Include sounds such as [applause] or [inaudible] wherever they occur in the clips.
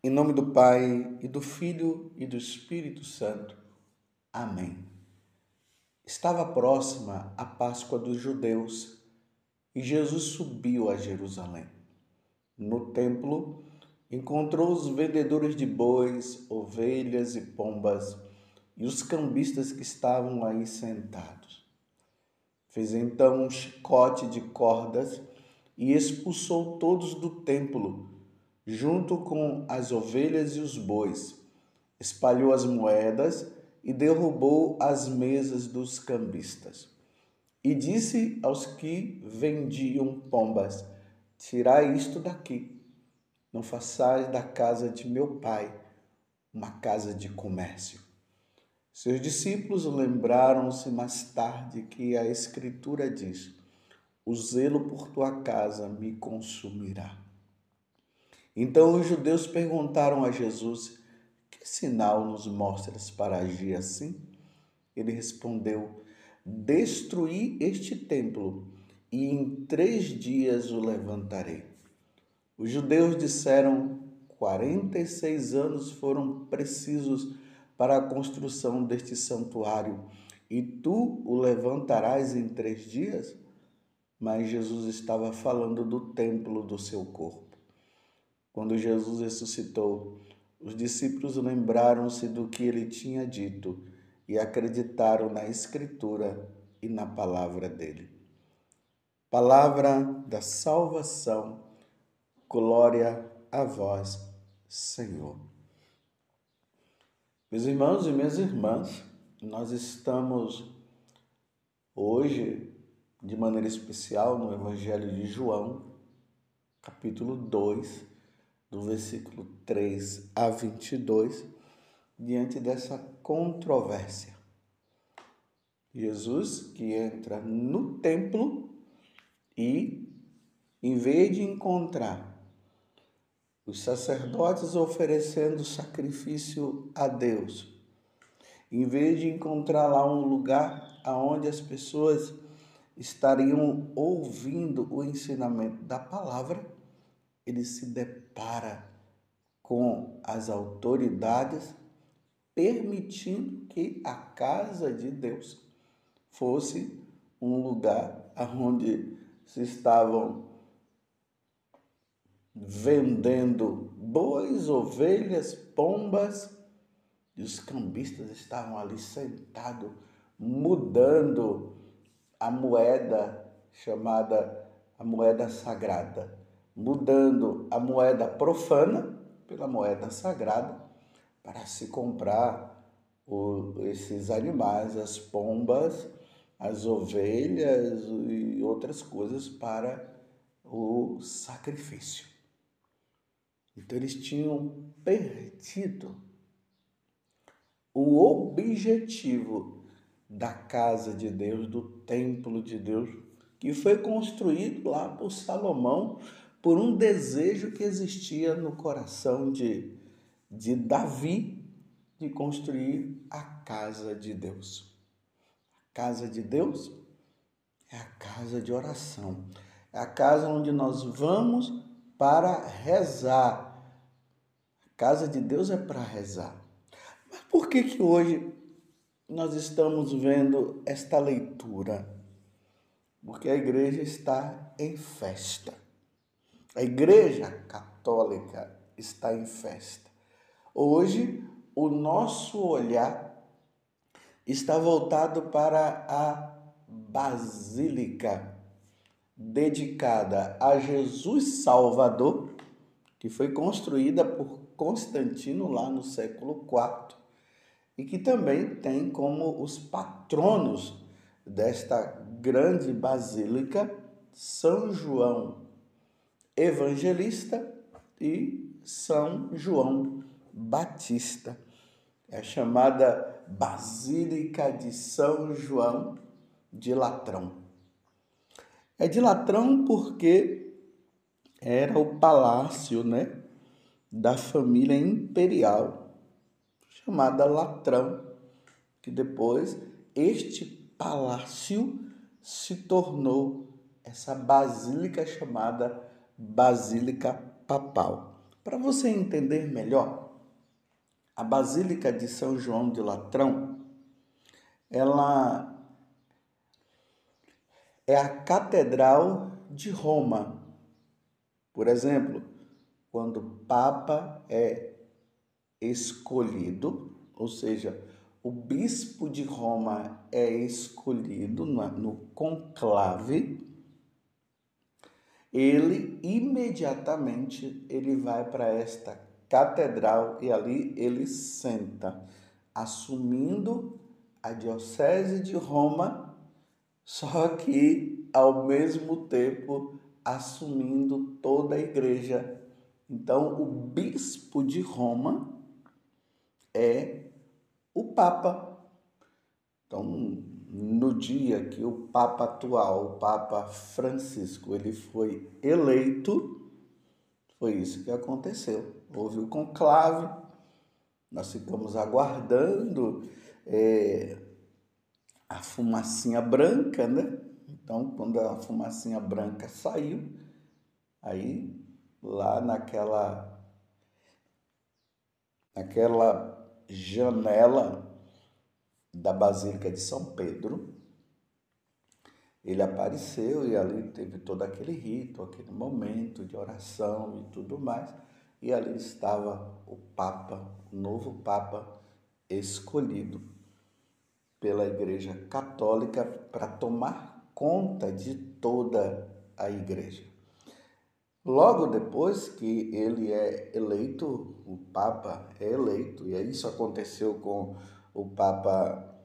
Em nome do Pai, e do Filho e do Espírito Santo. Amém. Estava próxima a Páscoa dos judeus e Jesus subiu a Jerusalém. No templo, encontrou os vendedores de bois, ovelhas e pombas e os cambistas que estavam aí sentados. Fez então um chicote de cordas e expulsou todos do templo junto com as ovelhas e os bois, espalhou as moedas e derrubou as mesas dos cambistas. E disse aos que vendiam pombas: Tirai isto daqui, não façais da casa de meu pai uma casa de comércio. Seus discípulos lembraram-se mais tarde que a Escritura diz: O zelo por tua casa me consumirá. Então os judeus perguntaram a Jesus: Que sinal nos mostras para agir assim? Ele respondeu: Destruí este templo e em três dias o levantarei. Os judeus disseram: 46 anos foram precisos para a construção deste santuário e tu o levantarás em três dias? Mas Jesus estava falando do templo do seu corpo. Quando Jesus ressuscitou, os discípulos lembraram-se do que ele tinha dito e acreditaram na Escritura e na palavra dele. Palavra da salvação, glória a vós, Senhor. Meus irmãos e minhas irmãs, nós estamos hoje, de maneira especial, no Evangelho de João, capítulo 2 do versículo 3 a 22, diante dessa controvérsia. Jesus que entra no templo e, em vez de encontrar os sacerdotes oferecendo sacrifício a Deus, em vez de encontrar lá um lugar aonde as pessoas estariam ouvindo o ensinamento da palavra, ele se depara com as autoridades permitindo que a casa de Deus fosse um lugar onde se estavam vendendo bois, ovelhas, pombas, e os cambistas estavam ali sentados, mudando a moeda chamada a moeda sagrada mudando a moeda profana pela moeda sagrada para se comprar o, esses animais, as pombas, as ovelhas e outras coisas para o sacrifício. Então eles tinham perdido o objetivo da casa de Deus, do templo de Deus, que foi construído lá por Salomão por um desejo que existia no coração de, de Davi de construir a casa de Deus. A casa de Deus é a casa de oração, é a casa onde nós vamos para rezar. A casa de Deus é para rezar. Mas por que que hoje nós estamos vendo esta leitura? Porque a igreja está em festa. A Igreja Católica está em festa. Hoje, o nosso olhar está voltado para a Basílica dedicada a Jesus Salvador, que foi construída por Constantino lá no século IV e que também tem como os patronos desta grande basílica São João Evangelista e São João Batista. É chamada Basílica de São João de Latrão. É de Latrão porque era o palácio, né, da família imperial chamada Latrão, que depois este palácio se tornou essa basílica chamada Basílica Papal. Para você entender melhor, a Basílica de São João de Latrão, ela é a Catedral de Roma. Por exemplo, quando o Papa é escolhido, ou seja, o bispo de Roma é escolhido no conclave, ele imediatamente ele vai para esta catedral e ali ele senta, assumindo a diocese de Roma, só que ao mesmo tempo assumindo toda a igreja. Então, o bispo de Roma é o Papa. Então, no dia que o Papa atual, o Papa Francisco, ele foi eleito, foi isso que aconteceu. Houve o conclave, nós ficamos aguardando é, a fumacinha branca, né? Então, quando a fumacinha branca saiu, aí lá naquela naquela janela da Basílica de São Pedro, ele apareceu e ali teve todo aquele rito, aquele momento de oração e tudo mais. E ali estava o Papa, o novo Papa escolhido pela Igreja Católica para tomar conta de toda a Igreja. Logo depois que ele é eleito, o Papa é eleito, e isso aconteceu com o Papa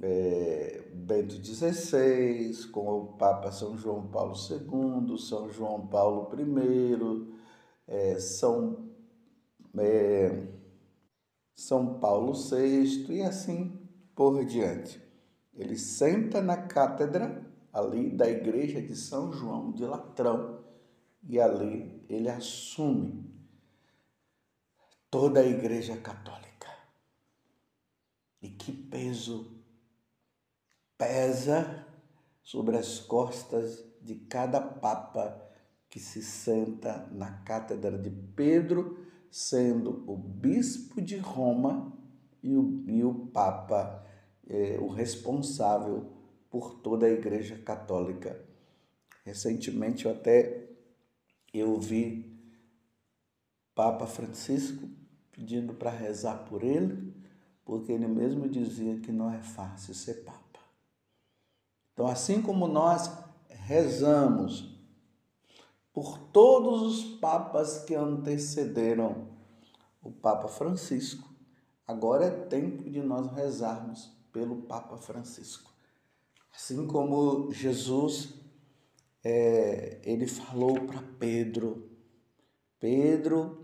é, Bento XVI, com o Papa São João Paulo II, São João Paulo I, é, São, é, São Paulo VI e assim por diante. Ele senta na cátedra ali da igreja de São João de Latrão e ali ele assume toda a Igreja Católica. E que peso pesa sobre as costas de cada Papa que se senta na cátedra de Pedro, sendo o bispo de Roma e o, e o Papa é, o responsável por toda a Igreja Católica. Recentemente eu até eu vi Papa Francisco pedindo para rezar por ele, porque ele mesmo dizia que não é fácil ser Papa. Então, assim como nós rezamos por todos os papas que antecederam o Papa Francisco, agora é tempo de nós rezarmos pelo Papa Francisco. Assim como Jesus é, ele falou para Pedro: Pedro,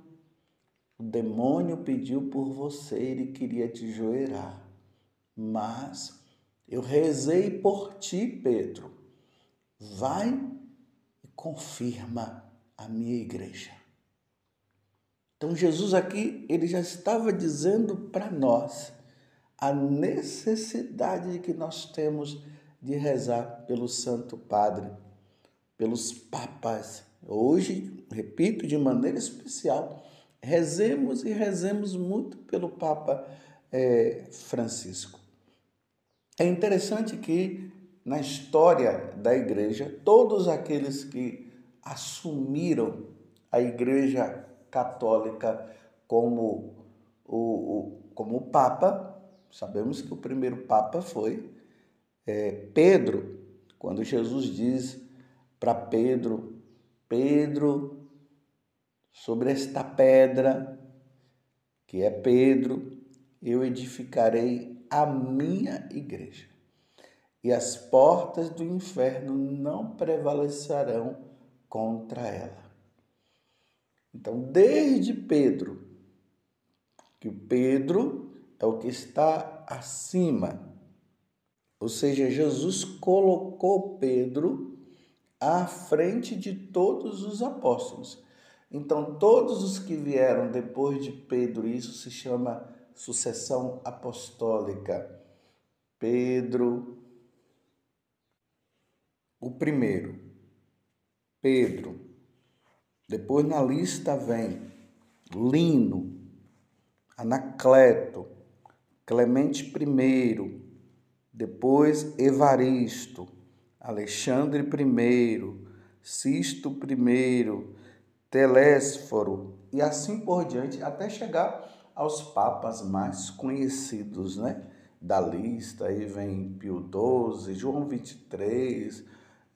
o demônio pediu por você, ele queria te joelhar, mas eu rezei por ti, Pedro. Vai e confirma a minha igreja. Então Jesus aqui, ele já estava dizendo para nós a necessidade que nós temos de rezar pelo Santo Padre pelos papas. Hoje, repito de maneira especial, rezemos e rezemos muito pelo Papa é, Francisco. É interessante que na história da igreja, todos aqueles que assumiram a igreja católica como o, como o Papa, sabemos que o primeiro Papa foi é, Pedro, quando Jesus diz para Pedro: Pedro, sobre esta pedra, que é Pedro, eu edificarei a minha igreja, e as portas do inferno não prevalecerão contra ela. Então, desde Pedro, que o Pedro é o que está acima, ou seja, Jesus colocou Pedro à frente de todos os apóstolos. Então, todos os que vieram depois de Pedro, isso se chama sucessão apostólica. Pedro, o primeiro, Pedro. Depois na lista vem Lino, Anacleto, Clemente I, depois Evaristo, Alexandre I, Sisto I, Telésforo e assim por diante, até chegar aos papas mais conhecidos, né? Da lista, aí vem Pio XII, João XXIII,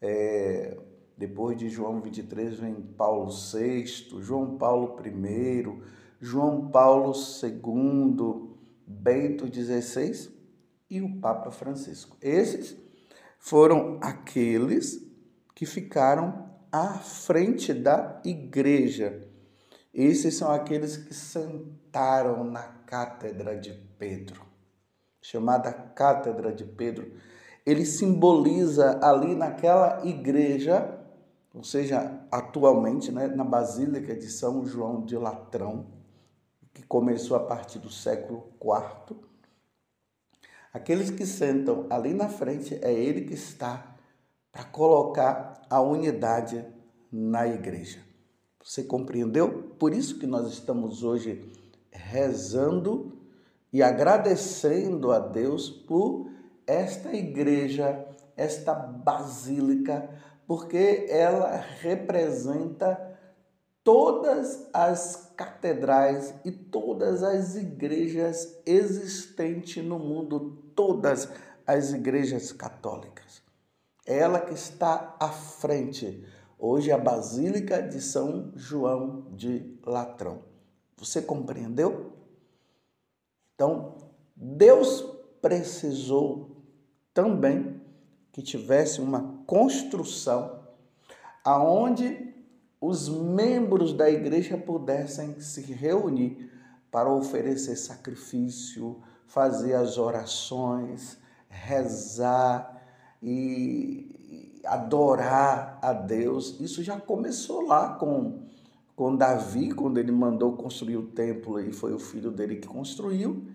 é, depois de João 23 vem Paulo VI, João Paulo I, João Paulo II, Bento XVI e o Papa Francisco. Esses foram aqueles que ficaram à frente da igreja. Esses são aqueles que sentaram na cátedra de Pedro, chamada Cátedra de Pedro. Ele simboliza ali naquela igreja, ou seja, atualmente né, na Basílica de São João de Latrão, que começou a partir do século IV. Aqueles que sentam ali na frente é ele que está para colocar a unidade na igreja. Você compreendeu? Por isso que nós estamos hoje rezando e agradecendo a Deus por esta igreja, esta basílica, porque ela representa todas as catedrais e todas as igrejas existentes no mundo, todas as igrejas católicas. Ela que está à frente. Hoje a Basílica de São João de Latrão. Você compreendeu? Então, Deus precisou também que tivesse uma construção aonde os membros da igreja pudessem se reunir para oferecer sacrifício, fazer as orações, rezar e adorar a Deus. Isso já começou lá com, com Davi, quando ele mandou construir o templo e foi o filho dele que construiu,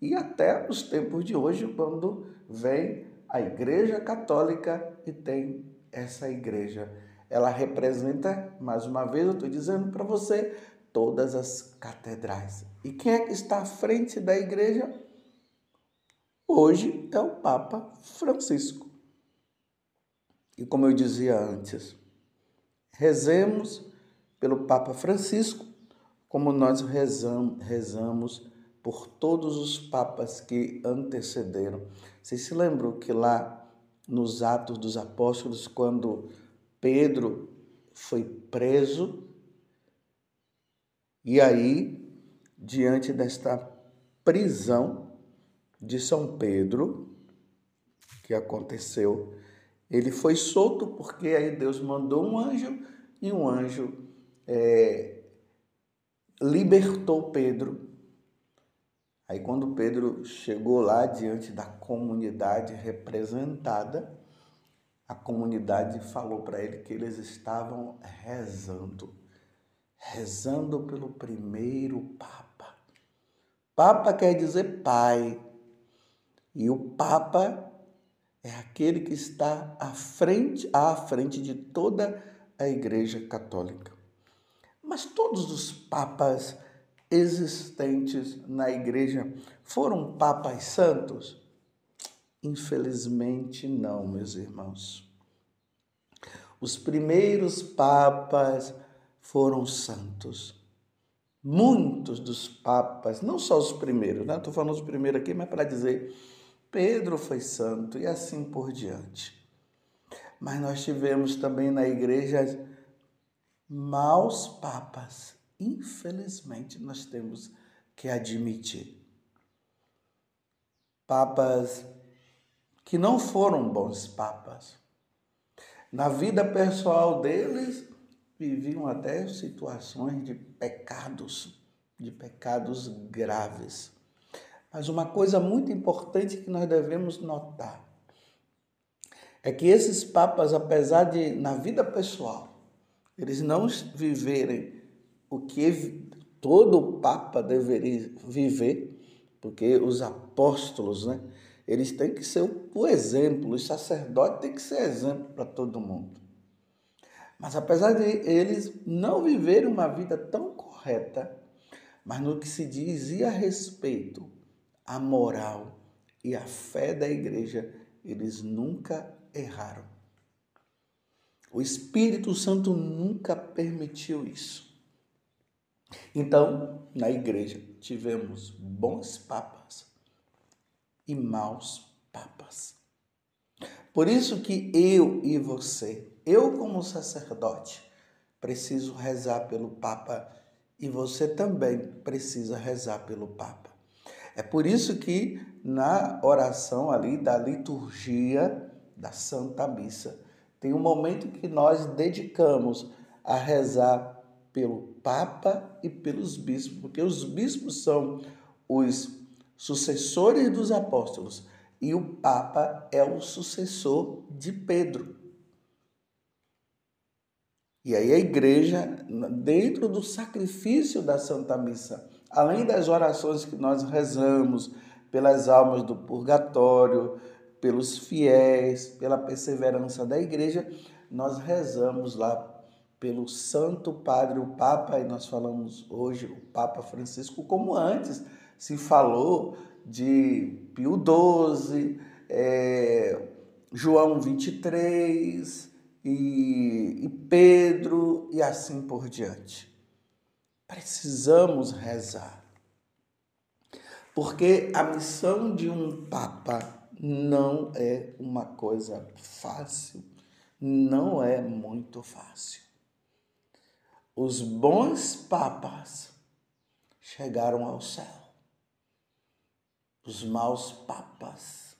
e até os tempos de hoje, quando vem a Igreja Católica e tem essa igreja ela representa, mais uma vez eu estou dizendo para você, todas as catedrais. E quem é que está à frente da igreja? Hoje é o Papa Francisco. E como eu dizia antes, rezemos pelo Papa Francisco, como nós rezamos, rezamos por todos os papas que antecederam. Vocês se lembram que lá nos Atos dos Apóstolos, quando Pedro foi preso e aí, diante desta prisão de São Pedro, que aconteceu, ele foi solto porque aí Deus mandou um anjo e um anjo é, libertou Pedro. Aí, quando Pedro chegou lá diante da comunidade representada, a comunidade falou para ele que eles estavam rezando, rezando pelo primeiro Papa. Papa quer dizer pai, e o Papa é aquele que está à frente, à frente de toda a Igreja Católica. Mas todos os papas existentes na Igreja foram papas santos? Infelizmente, não, meus irmãos. Os primeiros papas foram santos. Muitos dos papas, não só os primeiros, né? Estou falando os primeiros aqui, mas para dizer, Pedro foi santo e assim por diante. Mas nós tivemos também na igreja maus papas. Infelizmente, nós temos que admitir. Papas que não foram bons papas. Na vida pessoal deles, viviam até situações de pecados, de pecados graves. Mas uma coisa muito importante que nós devemos notar é que esses papas, apesar de na vida pessoal eles não viverem o que todo papa deveria viver, porque os apóstolos, né, eles têm que ser o exemplo, os sacerdotes têm que ser exemplo para todo mundo. Mas apesar de eles não viverem uma vida tão correta, mas no que se dizia a respeito à moral e à fé da igreja, eles nunca erraram. O Espírito Santo nunca permitiu isso. Então, na igreja, tivemos bons papas e maus papas. Por isso que eu e você, eu como sacerdote, preciso rezar pelo Papa e você também precisa rezar pelo Papa. É por isso que na oração ali da liturgia da Santa Missa, tem um momento que nós dedicamos a rezar pelo Papa e pelos bispos, porque os bispos são os sucessores dos apóstolos e o Papa é o sucessor de Pedro. E aí a igreja, dentro do sacrifício da Santa Missa, além das orações que nós rezamos pelas almas do purgatório, pelos fiéis, pela perseverança da igreja, nós rezamos lá pelo Santo Padre, o Papa, e nós falamos hoje o Papa Francisco, como antes se falou de Pio XII, é, João 23 e, e Pedro e assim por diante. Precisamos rezar. Porque a missão de um Papa não é uma coisa fácil, não é muito fácil. Os bons papas chegaram ao céu. Os maus papas,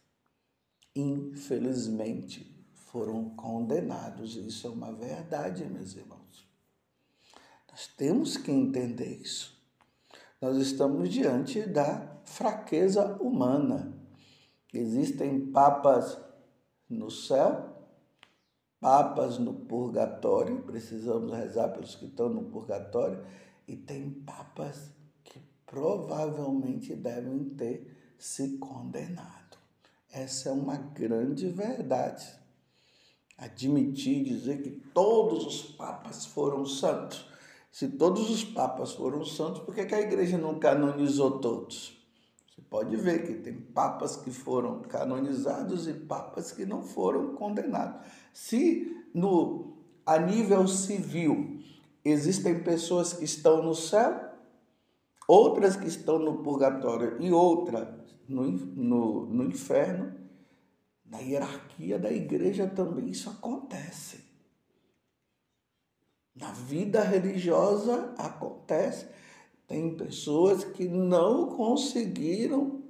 infelizmente, foram condenados. Isso é uma verdade, meus irmãos. Nós temos que entender isso. Nós estamos diante da fraqueza humana. Existem papas no céu, papas no purgatório, precisamos rezar pelos que estão no purgatório, e tem papas que provavelmente devem ter se condenado. Essa é uma grande verdade. Admitir, dizer que todos os papas foram santos se todos os papas foram santos, por que, que a igreja não canonizou todos? Você pode ver que tem papas que foram canonizados e papas que não foram condenados. Se no a nível civil existem pessoas que estão no céu, outras que estão no purgatório e outras no, no, no inferno, na hierarquia da igreja também isso acontece. Na vida religiosa acontece. Tem pessoas que não conseguiram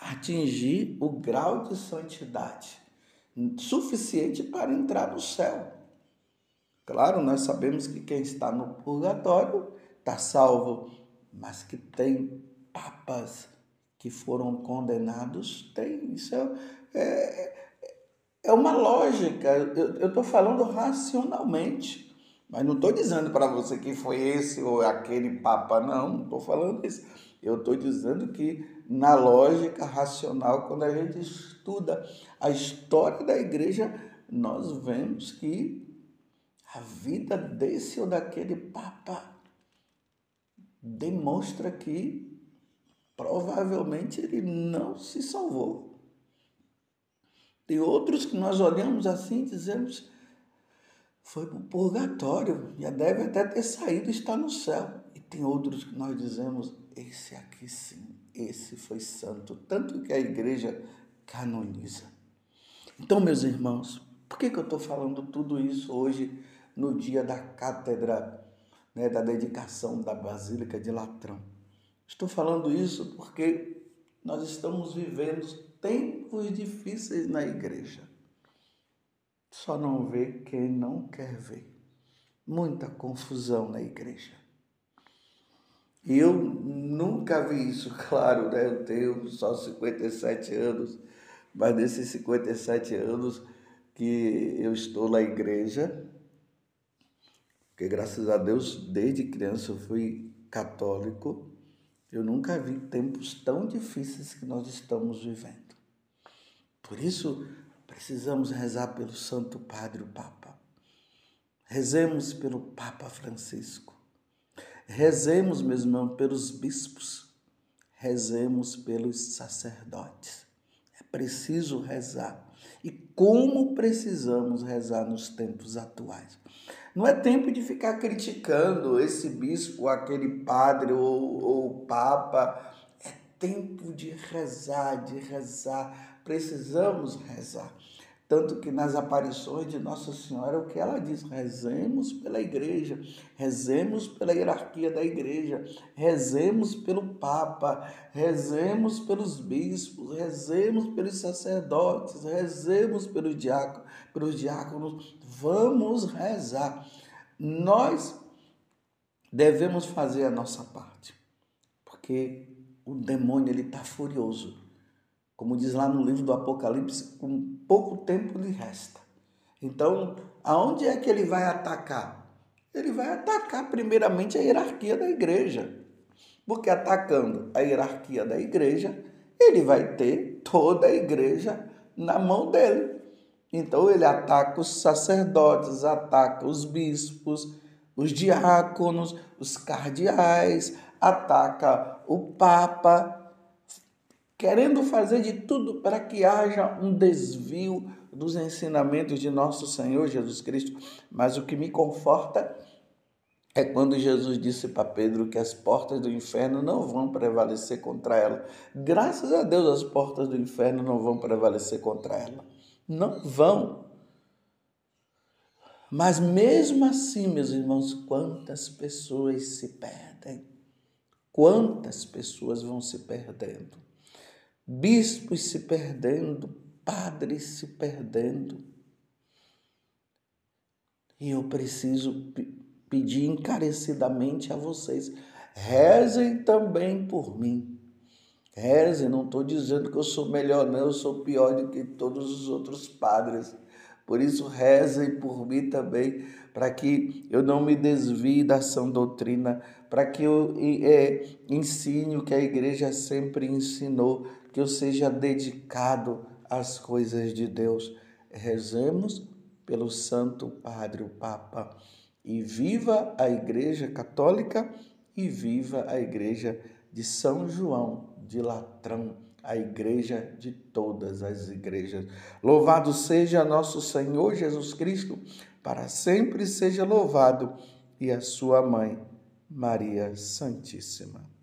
atingir o grau de santidade suficiente para entrar no céu. Claro, nós sabemos que quem está no purgatório está salvo, mas que tem papas que foram condenados, tem. Isso é, é, é uma lógica. Eu estou falando racionalmente. Mas não estou dizendo para você que foi esse ou aquele Papa, não, não estou falando isso. Eu estou dizendo que, na lógica racional, quando a gente estuda a história da igreja, nós vemos que a vida desse ou daquele Papa demonstra que provavelmente ele não se salvou. Tem outros que nós olhamos assim e dizemos foi para o purgatório, já deve até ter saído e está no céu. E tem outros que nós dizemos, esse aqui sim, esse foi santo, tanto que a igreja canoniza. Então, meus irmãos, por que, que eu estou falando tudo isso hoje, no dia da cátedra, né, da dedicação da Basílica de Latrão? Estou falando isso porque nós estamos vivendo tempos difíceis na igreja. Só não vê quem não quer ver. Muita confusão na igreja. E eu nunca vi isso, [laughs] claro, né? Eu tenho só 57 anos, mas nesses 57 anos que eu estou na igreja, porque graças a Deus, desde criança eu fui católico, eu nunca vi tempos tão difíceis que nós estamos vivendo. Por isso, Precisamos rezar pelo Santo Padre, o Papa. Rezemos pelo Papa Francisco. Rezemos, meus irmãos, pelos bispos, rezemos pelos sacerdotes. É preciso rezar. E como precisamos rezar nos tempos atuais. Não é tempo de ficar criticando esse bispo, aquele padre ou, ou papa. É tempo de rezar, de rezar. Precisamos rezar. Tanto que nas aparições de Nossa Senhora, o que ela diz? Rezemos pela igreja, rezemos pela hierarquia da igreja, rezemos pelo Papa, rezemos pelos bispos, rezemos pelos sacerdotes, rezemos pelos diáconos, pelos diáconos. Vamos rezar. Nós devemos fazer a nossa parte, porque o demônio ele está furioso como diz lá no livro do Apocalipse, com pouco tempo lhe resta. Então, aonde é que ele vai atacar? Ele vai atacar primeiramente a hierarquia da igreja. Porque atacando a hierarquia da igreja, ele vai ter toda a igreja na mão dele. Então ele ataca os sacerdotes, ataca os bispos, os diáconos, os cardeais, ataca o papa, querendo fazer de tudo para que haja um desvio dos ensinamentos de nosso Senhor Jesus Cristo. Mas o que me conforta é quando Jesus disse para Pedro que as portas do inferno não vão prevalecer contra ela. Graças a Deus, as portas do inferno não vão prevalecer contra ela. Não vão. Mas mesmo assim, meus irmãos, quantas pessoas se perdem? Quantas pessoas vão se perdendo? Bispos se perdendo, padres se perdendo. E eu preciso pedir encarecidamente a vocês, rezem também por mim. Rezem, não estou dizendo que eu sou melhor, não, eu sou pior do que todos os outros padres. Por isso, rezem por mim também, para que eu não me desvie da sã doutrina, para que eu é, ensine o que a igreja sempre ensinou, que eu seja dedicado às coisas de Deus. Rezemos pelo Santo Padre, o Papa, e viva a Igreja Católica e viva a Igreja de São João de Latrão, a igreja de todas as igrejas. Louvado seja nosso Senhor Jesus Cristo, para sempre seja louvado, e a sua mãe, Maria Santíssima.